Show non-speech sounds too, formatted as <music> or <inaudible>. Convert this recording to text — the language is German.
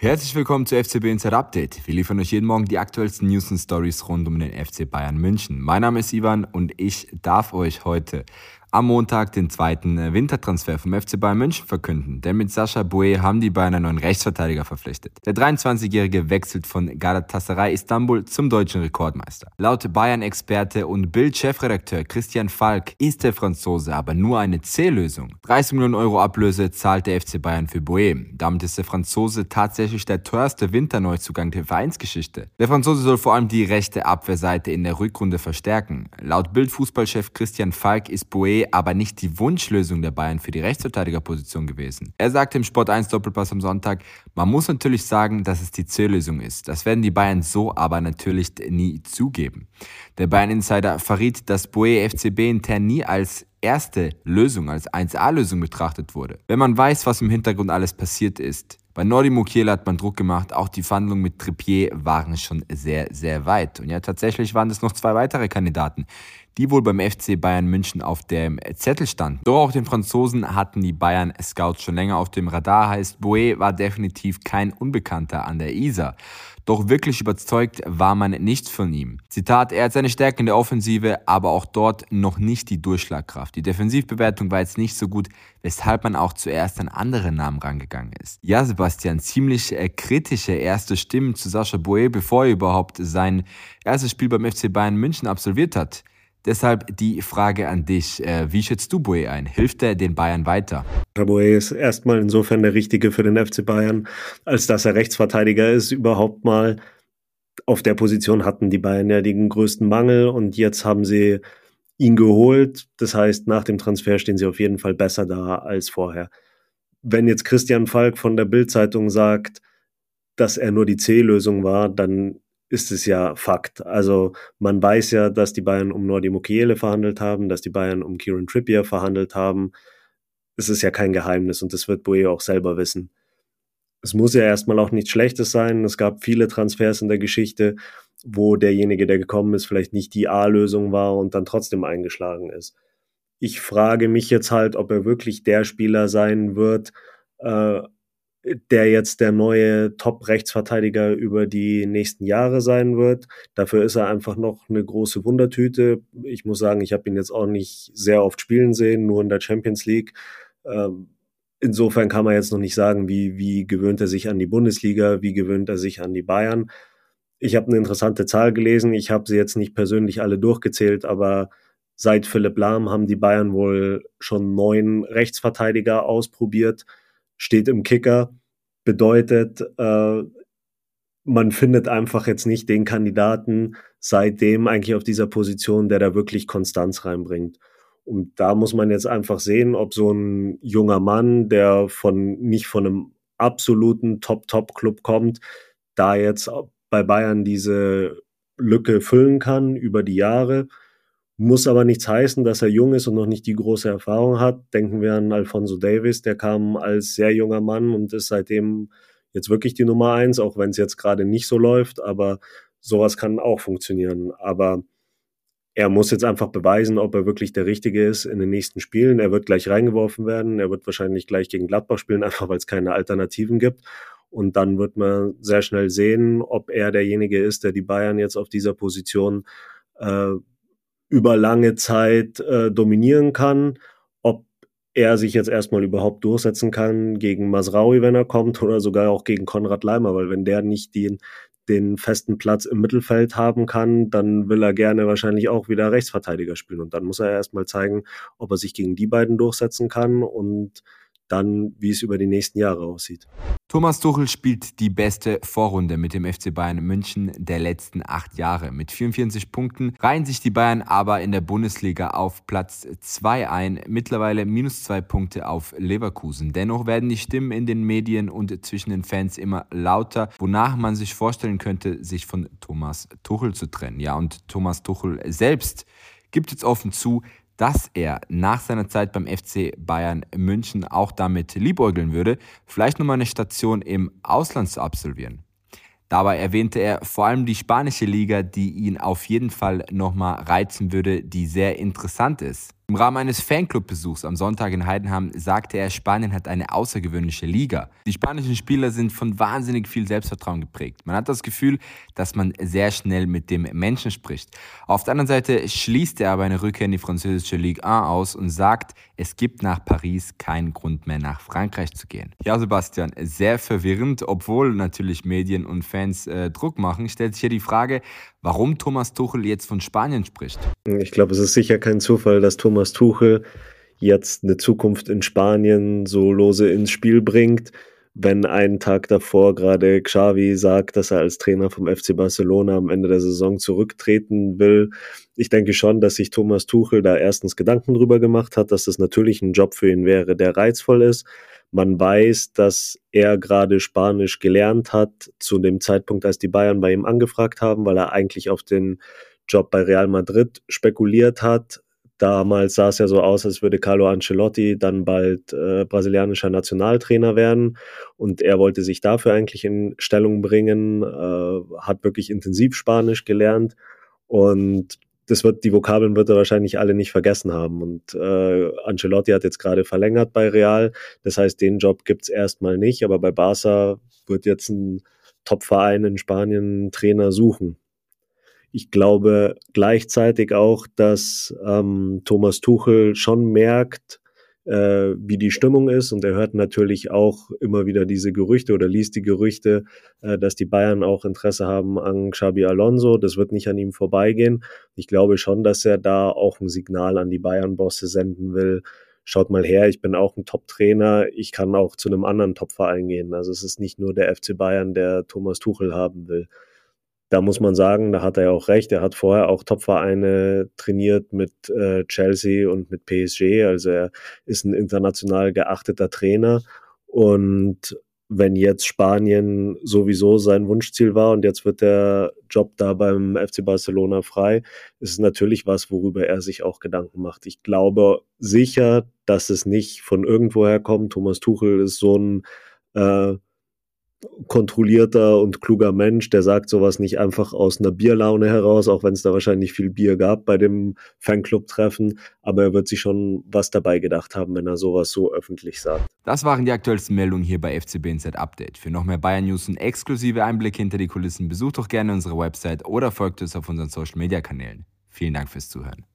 Herzlich willkommen zu FCB Inside Update. Wir liefern euch jeden Morgen die aktuellsten News und Stories rund um den FC Bayern München. Mein Name ist Ivan und ich darf euch heute am Montag den zweiten äh, Wintertransfer vom FC Bayern München verkünden, denn mit Sascha Boué haben die Bayern einen neuen Rechtsverteidiger verpflichtet. Der 23-Jährige wechselt von Galatasaray Istanbul zum deutschen Rekordmeister. Laut Bayern-Experte und Bild-Chefredakteur Christian Falk ist der Franzose aber nur eine C-Lösung. 30 Millionen Euro Ablöse zahlt der FC Bayern für Boué. Damit ist der Franzose tatsächlich der teuerste Winterneuzugang der Vereinsgeschichte. Der Franzose soll vor allem die rechte Abwehrseite in der Rückrunde verstärken. Laut Bild-Fußballchef Christian Falk ist Boué aber nicht die Wunschlösung der Bayern für die Rechtsverteidigerposition gewesen. Er sagte im Sport 1 Doppelpass am Sonntag, man muss natürlich sagen, dass es die C-Lösung ist. Das werden die Bayern so aber natürlich nie zugeben. Der Bayern-Insider verriet, dass Boe FCB intern nie als erste Lösung, als 1A-Lösung betrachtet wurde. Wenn man weiß, was im Hintergrund alles passiert ist, bei Nordi Mukiele hat man Druck gemacht, auch die Verhandlungen mit Trippier waren schon sehr, sehr weit. Und ja, tatsächlich waren es noch zwei weitere Kandidaten, die wohl beim FC Bayern München auf dem Zettel standen. Doch auch den Franzosen hatten die Bayern Scouts schon länger auf dem Radar, heißt Boe war definitiv kein Unbekannter an der Isar. Doch wirklich überzeugt war man nicht von ihm. Zitat, er hat seine Stärken in der Offensive, aber auch dort noch nicht die Durchschlagkraft. Die Defensivbewertung war jetzt nicht so gut, weshalb man auch zuerst an andere Namen rangegangen ist. Ja, Sebastian, ziemlich äh, kritische erste Stimmen zu Sascha Boe, bevor er überhaupt sein erstes Spiel beim FC Bayern München absolviert hat. Deshalb die Frage an dich. Äh, wie schätzt du Boe ein? Hilft er den Bayern weiter? Boe ist erstmal insofern der Richtige für den FC Bayern, als dass er Rechtsverteidiger ist. Überhaupt mal auf der Position hatten die Bayern ja den größten Mangel und jetzt haben sie ihn geholt. Das heißt, nach dem Transfer stehen sie auf jeden Fall besser da als vorher. Wenn jetzt Christian Falk von der Bildzeitung sagt, dass er nur die C-Lösung war, dann ist es ja Fakt. Also man weiß ja, dass die Bayern um Nordi Mukiele verhandelt haben, dass die Bayern um Kieran Trippier verhandelt haben. Es ist ja kein Geheimnis und das wird Boe auch selber wissen. Es muss ja erstmal auch nichts Schlechtes sein. Es gab viele Transfers in der Geschichte, wo derjenige, der gekommen ist, vielleicht nicht die A-Lösung war und dann trotzdem eingeschlagen ist. Ich frage mich jetzt halt, ob er wirklich der Spieler sein wird, äh, der jetzt der neue Top-Rechtsverteidiger über die nächsten Jahre sein wird. Dafür ist er einfach noch eine große Wundertüte. Ich muss sagen, ich habe ihn jetzt auch nicht sehr oft spielen sehen, nur in der Champions League. Ähm, insofern kann man jetzt noch nicht sagen, wie, wie gewöhnt er sich an die Bundesliga, wie gewöhnt er sich an die Bayern. Ich habe eine interessante Zahl gelesen. Ich habe sie jetzt nicht persönlich alle durchgezählt, aber seit Philipp Lahm haben die Bayern wohl schon neun Rechtsverteidiger ausprobiert steht im Kicker, bedeutet, äh, man findet einfach jetzt nicht den Kandidaten seitdem eigentlich auf dieser Position, der da wirklich Konstanz reinbringt. Und da muss man jetzt einfach sehen, ob so ein junger Mann, der von nicht von einem absoluten Top-Top-Club kommt, da jetzt bei Bayern diese Lücke füllen kann über die Jahre. Muss aber nichts heißen, dass er jung ist und noch nicht die große Erfahrung hat. Denken wir an Alfonso Davis, der kam als sehr junger Mann und ist seitdem jetzt wirklich die Nummer eins, auch wenn es jetzt gerade nicht so läuft. Aber sowas kann auch funktionieren. Aber er muss jetzt einfach beweisen, ob er wirklich der Richtige ist in den nächsten Spielen. Er wird gleich reingeworfen werden. Er wird wahrscheinlich gleich gegen Gladbach spielen, <laughs> einfach weil es keine Alternativen gibt. Und dann wird man sehr schnell sehen, ob er derjenige ist, der die Bayern jetzt auf dieser Position äh, über lange Zeit äh, dominieren kann. Ob er sich jetzt erstmal überhaupt durchsetzen kann gegen Masraui, wenn er kommt, <laughs> oder sogar auch gegen Konrad Leimer, weil wenn der nicht den, den festen Platz im Mittelfeld haben kann, dann will er gerne wahrscheinlich auch wieder Rechtsverteidiger spielen. Und dann muss er erstmal zeigen, ob er sich gegen die beiden durchsetzen kann und dann, wie es über die nächsten Jahre aussieht. Thomas Tuchel spielt die beste Vorrunde mit dem FC Bayern München der letzten acht Jahre. Mit 44 Punkten reihen sich die Bayern aber in der Bundesliga auf Platz 2 ein, mittlerweile minus zwei Punkte auf Leverkusen. Dennoch werden die Stimmen in den Medien und zwischen den Fans immer lauter, wonach man sich vorstellen könnte, sich von Thomas Tuchel zu trennen. Ja, und Thomas Tuchel selbst gibt jetzt offen zu, dass er nach seiner Zeit beim FC Bayern München auch damit liebäugeln würde, vielleicht nochmal eine Station im Ausland zu absolvieren. Dabei erwähnte er vor allem die spanische Liga, die ihn auf jeden Fall nochmal reizen würde, die sehr interessant ist. Im Rahmen eines Fanclub-Besuchs am Sonntag in Heidenheim sagte er, Spanien hat eine außergewöhnliche Liga. Die spanischen Spieler sind von wahnsinnig viel Selbstvertrauen geprägt. Man hat das Gefühl, dass man sehr schnell mit dem Menschen spricht. Auf der anderen Seite schließt er aber eine Rückkehr in die französische Ligue 1 aus und sagt, es gibt nach Paris keinen Grund mehr nach Frankreich zu gehen. Ja, Sebastian, sehr verwirrend, obwohl natürlich Medien und Fans äh, Druck machen, stellt sich hier die Frage, warum Thomas Tuchel jetzt von Spanien spricht. Ich glaube, es ist sicher kein Zufall, dass Thomas Tuchel jetzt eine Zukunft in Spanien so lose ins Spiel bringt wenn einen Tag davor gerade Xavi sagt, dass er als Trainer vom FC Barcelona am Ende der Saison zurücktreten will. Ich denke schon, dass sich Thomas Tuchel da erstens Gedanken drüber gemacht hat, dass das natürlich ein Job für ihn wäre, der reizvoll ist. Man weiß, dass er gerade Spanisch gelernt hat zu dem Zeitpunkt, als die Bayern bei ihm angefragt haben, weil er eigentlich auf den Job bei Real Madrid spekuliert hat. Damals sah es ja so aus, als würde Carlo Ancelotti dann bald äh, brasilianischer Nationaltrainer werden. Und er wollte sich dafür eigentlich in Stellung bringen, äh, hat wirklich intensiv Spanisch gelernt. Und das wird, die Vokabeln wird er wahrscheinlich alle nicht vergessen haben. Und äh, Ancelotti hat jetzt gerade verlängert bei Real. Das heißt, den Job gibt's erstmal nicht, aber bei Barca wird jetzt ein Top-Verein in Spanien Trainer suchen. Ich glaube gleichzeitig auch, dass ähm, Thomas Tuchel schon merkt, äh, wie die Stimmung ist. Und er hört natürlich auch immer wieder diese Gerüchte oder liest die Gerüchte, äh, dass die Bayern auch Interesse haben an Xabi Alonso. Das wird nicht an ihm vorbeigehen. Ich glaube schon, dass er da auch ein Signal an die Bayern-Bosse senden will. Schaut mal her, ich bin auch ein Top-Trainer. Ich kann auch zu einem anderen Top-Verein gehen. Also es ist nicht nur der FC Bayern, der Thomas Tuchel haben will da muss man sagen, da hat er ja auch recht. Er hat vorher auch Topvereine trainiert mit äh, Chelsea und mit PSG. Also er ist ein international geachteter Trainer. Und wenn jetzt Spanien sowieso sein Wunschziel war und jetzt wird der Job da beim FC Barcelona frei, ist es natürlich was, worüber er sich auch Gedanken macht. Ich glaube sicher, dass es nicht von irgendwoher kommt. Thomas Tuchel ist so ein äh, kontrollierter und kluger Mensch, der sagt sowas nicht einfach aus einer Bierlaune heraus, auch wenn es da wahrscheinlich viel Bier gab bei dem Fanclub-Treffen, aber er wird sich schon was dabei gedacht haben, wenn er sowas so öffentlich sagt. Das waren die aktuellsten Meldungen hier bei FCB Insight Update. Für noch mehr Bayern News und exklusive Einblicke hinter die Kulissen besucht doch gerne unsere Website oder folgt uns auf unseren Social Media Kanälen. Vielen Dank fürs Zuhören.